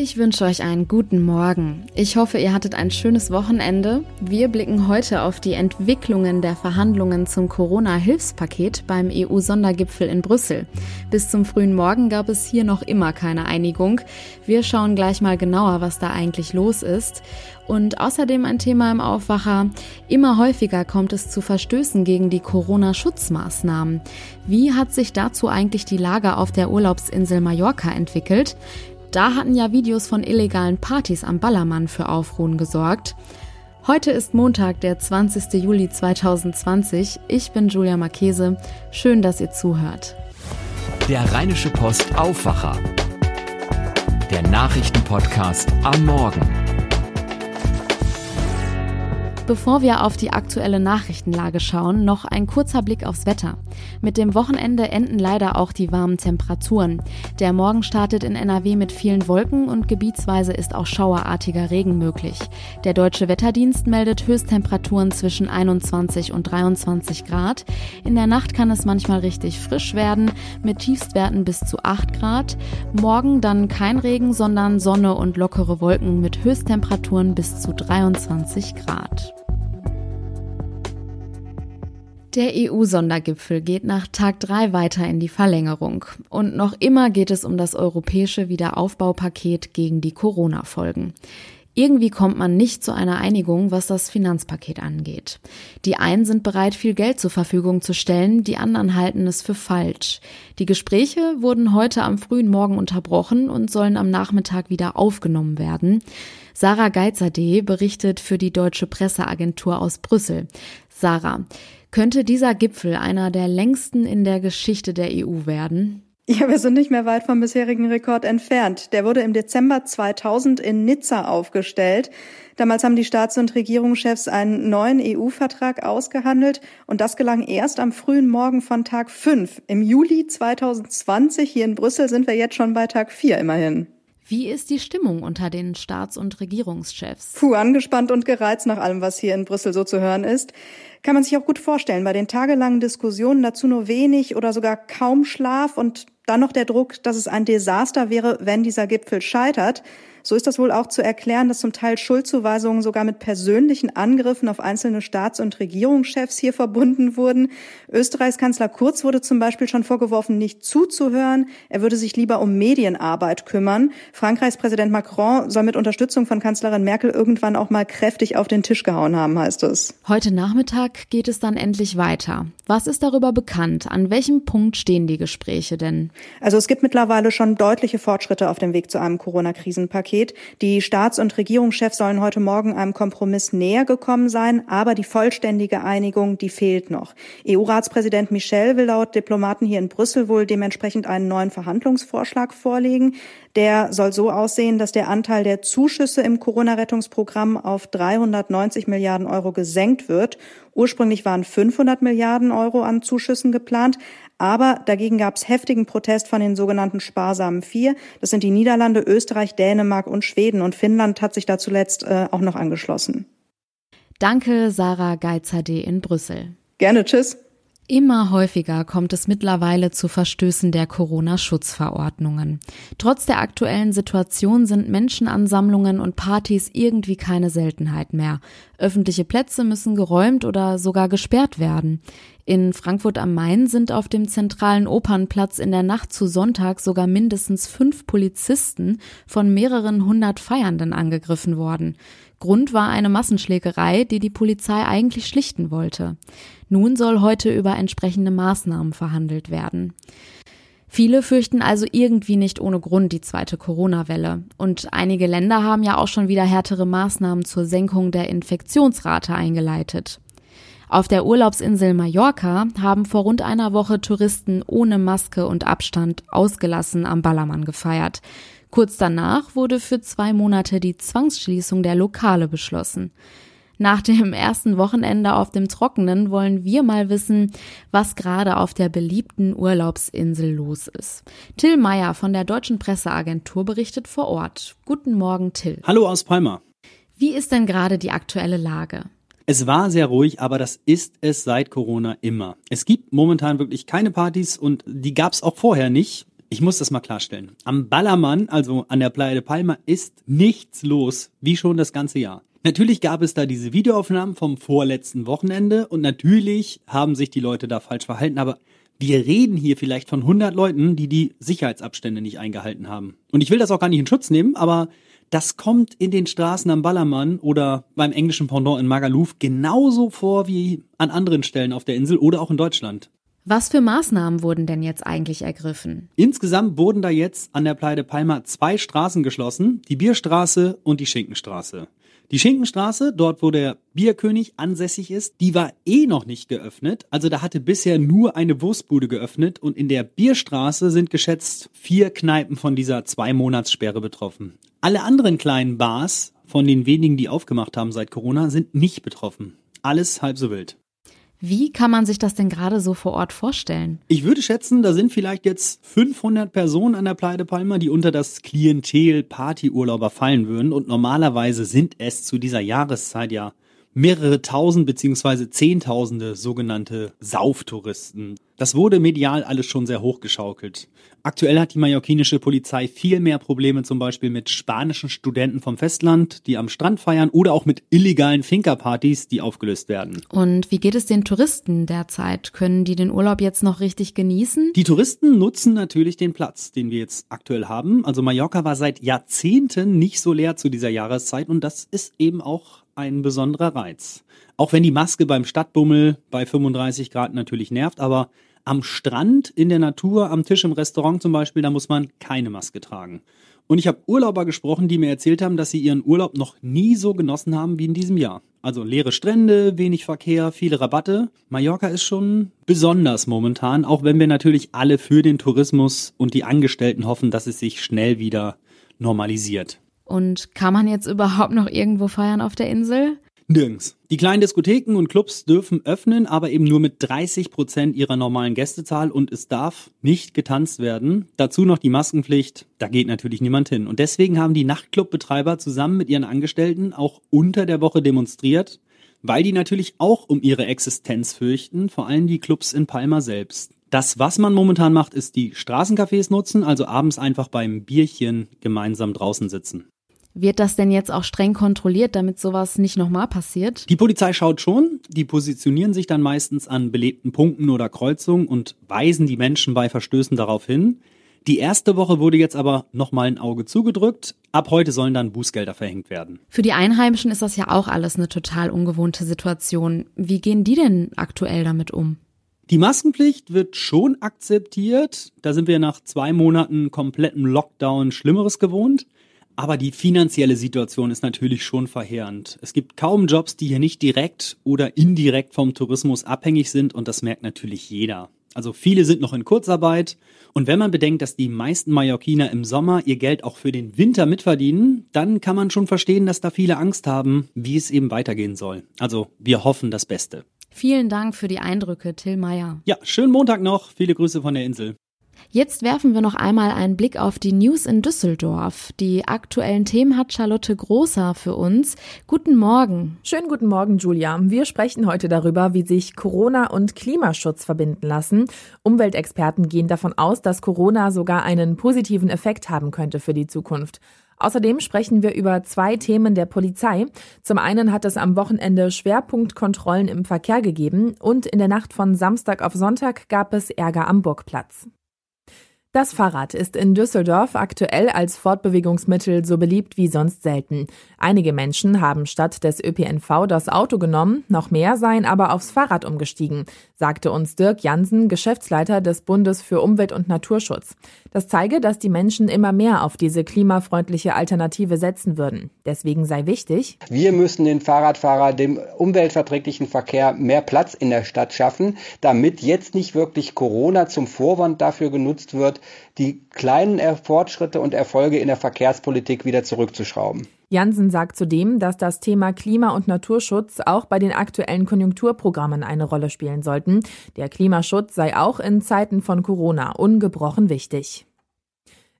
Ich wünsche euch einen guten Morgen. Ich hoffe, ihr hattet ein schönes Wochenende. Wir blicken heute auf die Entwicklungen der Verhandlungen zum Corona-Hilfspaket beim EU-Sondergipfel in Brüssel. Bis zum frühen Morgen gab es hier noch immer keine Einigung. Wir schauen gleich mal genauer, was da eigentlich los ist. Und außerdem ein Thema im Aufwacher. Immer häufiger kommt es zu Verstößen gegen die Corona-Schutzmaßnahmen. Wie hat sich dazu eigentlich die Lage auf der Urlaubsinsel Mallorca entwickelt? Da hatten ja Videos von illegalen Partys am Ballermann für Aufruhen gesorgt. Heute ist Montag, der 20. Juli 2020. Ich bin Julia Marchese. Schön, dass ihr zuhört. Der Rheinische Post Aufwacher. Der Nachrichtenpodcast am Morgen. Bevor wir auf die aktuelle Nachrichtenlage schauen, noch ein kurzer Blick aufs Wetter. Mit dem Wochenende enden leider auch die warmen Temperaturen. Der Morgen startet in NRW mit vielen Wolken und gebietsweise ist auch schauerartiger Regen möglich. Der Deutsche Wetterdienst meldet Höchsttemperaturen zwischen 21 und 23 Grad. In der Nacht kann es manchmal richtig frisch werden, mit Tiefstwerten bis zu 8 Grad. Morgen dann kein Regen, sondern Sonne und lockere Wolken mit Höchsttemperaturen bis zu 23 Grad. Der EU-Sondergipfel geht nach Tag drei weiter in die Verlängerung. Und noch immer geht es um das europäische Wiederaufbaupaket gegen die Corona-Folgen. Irgendwie kommt man nicht zu einer Einigung, was das Finanzpaket angeht. Die einen sind bereit, viel Geld zur Verfügung zu stellen, die anderen halten es für falsch. Die Gespräche wurden heute am frühen Morgen unterbrochen und sollen am Nachmittag wieder aufgenommen werden. Sarah Geitzerde berichtet für die Deutsche Presseagentur aus Brüssel. Sarah, könnte dieser Gipfel einer der längsten in der Geschichte der EU werden? Ja, wir sind nicht mehr weit vom bisherigen Rekord entfernt. Der wurde im Dezember 2000 in Nizza aufgestellt. Damals haben die Staats- und Regierungschefs einen neuen EU-Vertrag ausgehandelt und das gelang erst am frühen Morgen von Tag 5. Im Juli 2020 hier in Brüssel sind wir jetzt schon bei Tag 4 immerhin. Wie ist die Stimmung unter den Staats- und Regierungschefs? Puh, angespannt und gereizt nach allem, was hier in Brüssel so zu hören ist. Kann man sich auch gut vorstellen. Bei den tagelangen Diskussionen dazu nur wenig oder sogar kaum Schlaf und dann noch der Druck, dass es ein Desaster wäre, wenn dieser Gipfel scheitert. So ist das wohl auch zu erklären, dass zum Teil Schuldzuweisungen sogar mit persönlichen Angriffen auf einzelne Staats- und Regierungschefs hier verbunden wurden. Österreichs Kanzler Kurz wurde zum Beispiel schon vorgeworfen, nicht zuzuhören. Er würde sich lieber um Medienarbeit kümmern. Frankreichs Präsident Macron soll mit Unterstützung von Kanzlerin Merkel irgendwann auch mal kräftig auf den Tisch gehauen haben, heißt es. Heute Nachmittag geht es dann endlich weiter. Was ist darüber bekannt? An welchem Punkt stehen die Gespräche denn? Also es gibt mittlerweile schon deutliche Fortschritte auf dem Weg zu einem Corona-Krisenpaket. Paket. Die Staats- und Regierungschefs sollen heute Morgen einem Kompromiss näher gekommen sein, aber die vollständige Einigung, die fehlt noch. EU-Ratspräsident Michel will laut Diplomaten hier in Brüssel wohl dementsprechend einen neuen Verhandlungsvorschlag vorlegen. Der soll so aussehen, dass der Anteil der Zuschüsse im Corona-Rettungsprogramm auf 390 Milliarden Euro gesenkt wird. Ursprünglich waren 500 Milliarden Euro an Zuschüssen geplant. Aber dagegen gab es heftigen Protest von den sogenannten sparsamen Vier. Das sind die Niederlande, Österreich, Dänemark und Schweden. Und Finnland hat sich da zuletzt äh, auch noch angeschlossen. Danke, Sarah Geizerde in Brüssel. Gerne, tschüss. Immer häufiger kommt es mittlerweile zu Verstößen der Corona-Schutzverordnungen. Trotz der aktuellen Situation sind Menschenansammlungen und Partys irgendwie keine Seltenheit mehr. Öffentliche Plätze müssen geräumt oder sogar gesperrt werden. In Frankfurt am Main sind auf dem zentralen Opernplatz in der Nacht zu Sonntag sogar mindestens fünf Polizisten von mehreren hundert Feiernden angegriffen worden. Grund war eine Massenschlägerei, die die Polizei eigentlich schlichten wollte. Nun soll heute über entsprechende Maßnahmen verhandelt werden. Viele fürchten also irgendwie nicht ohne Grund die zweite Corona-Welle. Und einige Länder haben ja auch schon wieder härtere Maßnahmen zur Senkung der Infektionsrate eingeleitet. Auf der Urlaubsinsel Mallorca haben vor rund einer Woche Touristen ohne Maske und Abstand ausgelassen am Ballermann gefeiert. Kurz danach wurde für zwei Monate die Zwangsschließung der Lokale beschlossen. Nach dem ersten Wochenende auf dem Trockenen wollen wir mal wissen, was gerade auf der beliebten Urlaubsinsel los ist. Till Meyer von der Deutschen Presseagentur berichtet vor Ort. Guten Morgen, Till. Hallo aus Palma. Wie ist denn gerade die aktuelle Lage? Es war sehr ruhig, aber das ist es seit Corona immer. Es gibt momentan wirklich keine Partys und die gab es auch vorher nicht. Ich muss das mal klarstellen. Am Ballermann, also an der Playa de Palma, ist nichts los, wie schon das ganze Jahr. Natürlich gab es da diese Videoaufnahmen vom vorletzten Wochenende und natürlich haben sich die Leute da falsch verhalten, aber wir reden hier vielleicht von 100 Leuten, die die Sicherheitsabstände nicht eingehalten haben. Und ich will das auch gar nicht in Schutz nehmen, aber das kommt in den Straßen am Ballermann oder beim englischen Pendant in Magaluf genauso vor wie an anderen Stellen auf der Insel oder auch in Deutschland. Was für Maßnahmen wurden denn jetzt eigentlich ergriffen? Insgesamt wurden da jetzt an der de Palma zwei Straßen geschlossen, die Bierstraße und die Schinkenstraße. Die Schinkenstraße, dort wo der Bierkönig ansässig ist, die war eh noch nicht geöffnet. Also da hatte bisher nur eine Wurstbude geöffnet und in der Bierstraße sind geschätzt vier Kneipen von dieser zwei Monatssperre betroffen. Alle anderen kleinen Bars, von den wenigen, die aufgemacht haben seit Corona, sind nicht betroffen. Alles halb so wild. Wie kann man sich das denn gerade so vor Ort vorstellen? Ich würde schätzen, da sind vielleicht jetzt 500 Personen an der de Palma, die unter das Klientel Partyurlauber fallen würden. Und normalerweise sind es zu dieser Jahreszeit ja mehrere tausend beziehungsweise zehntausende sogenannte Sauftouristen. Das wurde medial alles schon sehr hochgeschaukelt. Aktuell hat die mallorquinische Polizei viel mehr Probleme zum Beispiel mit spanischen Studenten vom Festland, die am Strand feiern oder auch mit illegalen Finkerpartys, die aufgelöst werden. Und wie geht es den Touristen derzeit? Können die den Urlaub jetzt noch richtig genießen? Die Touristen nutzen natürlich den Platz, den wir jetzt aktuell haben. Also Mallorca war seit Jahrzehnten nicht so leer zu dieser Jahreszeit und das ist eben auch ein besonderer Reiz. Auch wenn die Maske beim Stadtbummel bei 35 Grad natürlich nervt, aber am Strand, in der Natur, am Tisch im Restaurant zum Beispiel, da muss man keine Maske tragen. Und ich habe Urlauber gesprochen, die mir erzählt haben, dass sie ihren Urlaub noch nie so genossen haben wie in diesem Jahr. Also leere Strände, wenig Verkehr, viele Rabatte. Mallorca ist schon besonders momentan, auch wenn wir natürlich alle für den Tourismus und die Angestellten hoffen, dass es sich schnell wieder normalisiert. Und kann man jetzt überhaupt noch irgendwo feiern auf der Insel? Nirgends. Die kleinen Diskotheken und Clubs dürfen öffnen, aber eben nur mit 30 Prozent ihrer normalen Gästezahl und es darf nicht getanzt werden. Dazu noch die Maskenpflicht. Da geht natürlich niemand hin. Und deswegen haben die Nachtclubbetreiber zusammen mit ihren Angestellten auch unter der Woche demonstriert, weil die natürlich auch um ihre Existenz fürchten, vor allem die Clubs in Palma selbst. Das, was man momentan macht, ist die Straßencafés nutzen, also abends einfach beim Bierchen gemeinsam draußen sitzen. Wird das denn jetzt auch streng kontrolliert, damit sowas nicht nochmal passiert? Die Polizei schaut schon, die positionieren sich dann meistens an belebten Punkten oder Kreuzungen und weisen die Menschen bei Verstößen darauf hin. Die erste Woche wurde jetzt aber nochmal ein Auge zugedrückt. Ab heute sollen dann Bußgelder verhängt werden. Für die Einheimischen ist das ja auch alles eine total ungewohnte Situation. Wie gehen die denn aktuell damit um? Die Maskenpflicht wird schon akzeptiert. Da sind wir nach zwei Monaten komplettem Lockdown Schlimmeres gewohnt. Aber die finanzielle Situation ist natürlich schon verheerend. Es gibt kaum Jobs, die hier nicht direkt oder indirekt vom Tourismus abhängig sind und das merkt natürlich jeder. Also viele sind noch in Kurzarbeit und wenn man bedenkt, dass die meisten Mallorquiner im Sommer ihr Geld auch für den Winter mitverdienen, dann kann man schon verstehen, dass da viele Angst haben, wie es eben weitergehen soll. Also wir hoffen das Beste. Vielen Dank für die Eindrücke, Till Meyer. Ja, schönen Montag noch. Viele Grüße von der Insel. Jetzt werfen wir noch einmal einen Blick auf die News in Düsseldorf. Die aktuellen Themen hat Charlotte Großer für uns. Guten Morgen. Schönen guten Morgen, Julia. Wir sprechen heute darüber, wie sich Corona und Klimaschutz verbinden lassen. Umweltexperten gehen davon aus, dass Corona sogar einen positiven Effekt haben könnte für die Zukunft. Außerdem sprechen wir über zwei Themen der Polizei. Zum einen hat es am Wochenende Schwerpunktkontrollen im Verkehr gegeben und in der Nacht von Samstag auf Sonntag gab es Ärger am Burgplatz. Das Fahrrad ist in Düsseldorf aktuell als Fortbewegungsmittel so beliebt wie sonst selten. Einige Menschen haben statt des ÖPNV das Auto genommen, noch mehr seien aber aufs Fahrrad umgestiegen, sagte uns Dirk Jansen, Geschäftsleiter des Bundes für Umwelt und Naturschutz. Das zeige, dass die Menschen immer mehr auf diese klimafreundliche Alternative setzen würden. Deswegen sei wichtig, wir müssen den Fahrradfahrer dem umweltverträglichen Verkehr mehr Platz in der Stadt schaffen, damit jetzt nicht wirklich Corona zum Vorwand dafür genutzt wird, die kleinen Fortschritte und Erfolge in der Verkehrspolitik wieder zurückzuschrauben. Jansen sagt zudem, dass das Thema Klima- und Naturschutz auch bei den aktuellen Konjunkturprogrammen eine Rolle spielen sollten. Der Klimaschutz sei auch in Zeiten von Corona ungebrochen wichtig.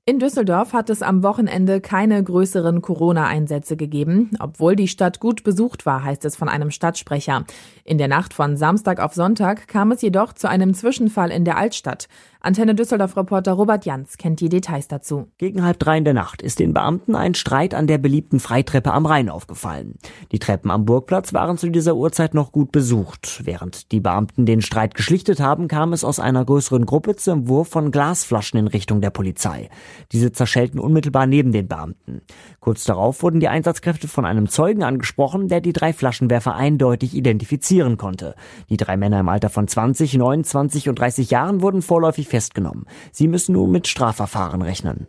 In Düsseldorf hat es am Wochenende keine größeren Corona-Einsätze gegeben, obwohl die Stadt gut besucht war, heißt es von einem Stadtsprecher. In der Nacht von Samstag auf Sonntag kam es jedoch zu einem Zwischenfall in der Altstadt. Antenne Düsseldorf-Reporter Robert Jans kennt die Details dazu. Gegen halb drei in der Nacht ist den Beamten ein Streit an der beliebten Freitreppe am Rhein aufgefallen. Die Treppen am Burgplatz waren zu dieser Uhrzeit noch gut besucht. Während die Beamten den Streit geschlichtet haben, kam es aus einer größeren Gruppe zum Wurf von Glasflaschen in Richtung der Polizei. Diese zerschellten unmittelbar neben den Beamten. Kurz darauf wurden die Einsatzkräfte von einem Zeugen angesprochen, der die drei Flaschenwerfer eindeutig identifizieren konnte. Die drei Männer im Alter von 20, 29 und 30 Jahren wurden vorläufig festgenommen. Sie müssen nun mit Strafverfahren rechnen.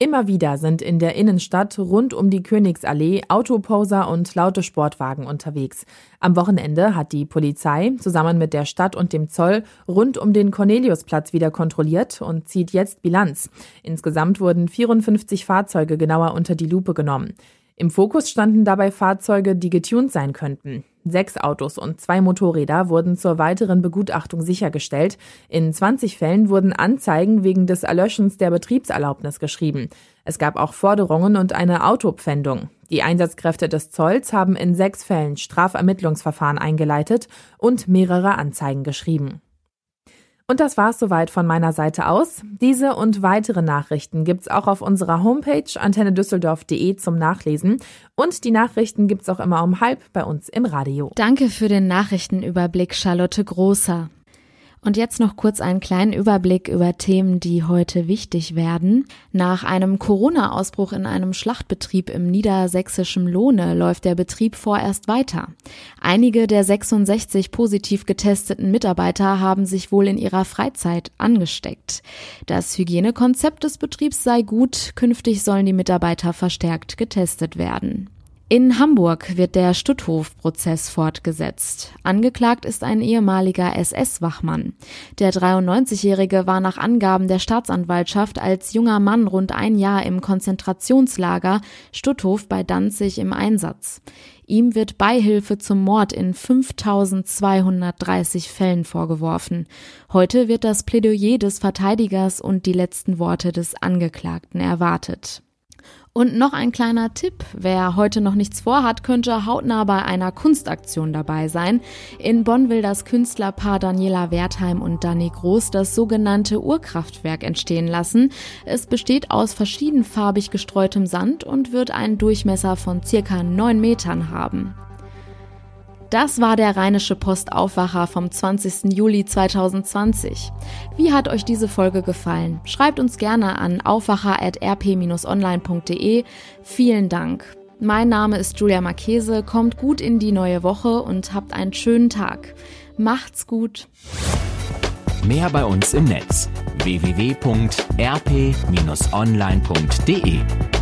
Immer wieder sind in der Innenstadt rund um die Königsallee Autoposer und laute Sportwagen unterwegs. Am Wochenende hat die Polizei zusammen mit der Stadt und dem Zoll rund um den Corneliusplatz wieder kontrolliert und zieht jetzt Bilanz. Insgesamt wurden 54 Fahrzeuge genauer unter die Lupe genommen. Im Fokus standen dabei Fahrzeuge, die getuned sein könnten. Sechs Autos und zwei Motorräder wurden zur weiteren Begutachtung sichergestellt. In 20 Fällen wurden Anzeigen wegen des Erlöschens der Betriebserlaubnis geschrieben. Es gab auch Forderungen und eine Autopfändung. Die Einsatzkräfte des Zolls haben in sechs Fällen Strafermittlungsverfahren eingeleitet und mehrere Anzeigen geschrieben. Und das war's soweit von meiner Seite aus. Diese und weitere Nachrichten gibt's auch auf unserer Homepage antennedüsseldorf.de zum Nachlesen. Und die Nachrichten gibt's auch immer um halb bei uns im Radio. Danke für den Nachrichtenüberblick, Charlotte Großer. Und jetzt noch kurz einen kleinen Überblick über Themen, die heute wichtig werden. Nach einem Corona-Ausbruch in einem Schlachtbetrieb im niedersächsischen Lohne läuft der Betrieb vorerst weiter. Einige der 66 positiv getesteten Mitarbeiter haben sich wohl in ihrer Freizeit angesteckt. Das Hygienekonzept des Betriebs sei gut, künftig sollen die Mitarbeiter verstärkt getestet werden. In Hamburg wird der Stutthof-Prozess fortgesetzt. Angeklagt ist ein ehemaliger SS-Wachmann. Der 93-Jährige war nach Angaben der Staatsanwaltschaft als junger Mann rund ein Jahr im Konzentrationslager Stutthof bei Danzig im Einsatz. Ihm wird Beihilfe zum Mord in 5230 Fällen vorgeworfen. Heute wird das Plädoyer des Verteidigers und die letzten Worte des Angeklagten erwartet. Und noch ein kleiner Tipp. Wer heute noch nichts vorhat, könnte hautnah bei einer Kunstaktion dabei sein. In Bonn will das Künstlerpaar Daniela Wertheim und Danny Groß das sogenannte Urkraftwerk entstehen lassen. Es besteht aus verschiedenfarbig gestreutem Sand und wird einen Durchmesser von circa neun Metern haben. Das war der Rheinische Postaufwacher vom 20. Juli 2020. Wie hat euch diese Folge gefallen? Schreibt uns gerne an aufwacher.rp-online.de. Vielen Dank. Mein Name ist Julia Marchese, kommt gut in die neue Woche und habt einen schönen Tag. Macht's gut. Mehr bei uns im Netz www.rp-online.de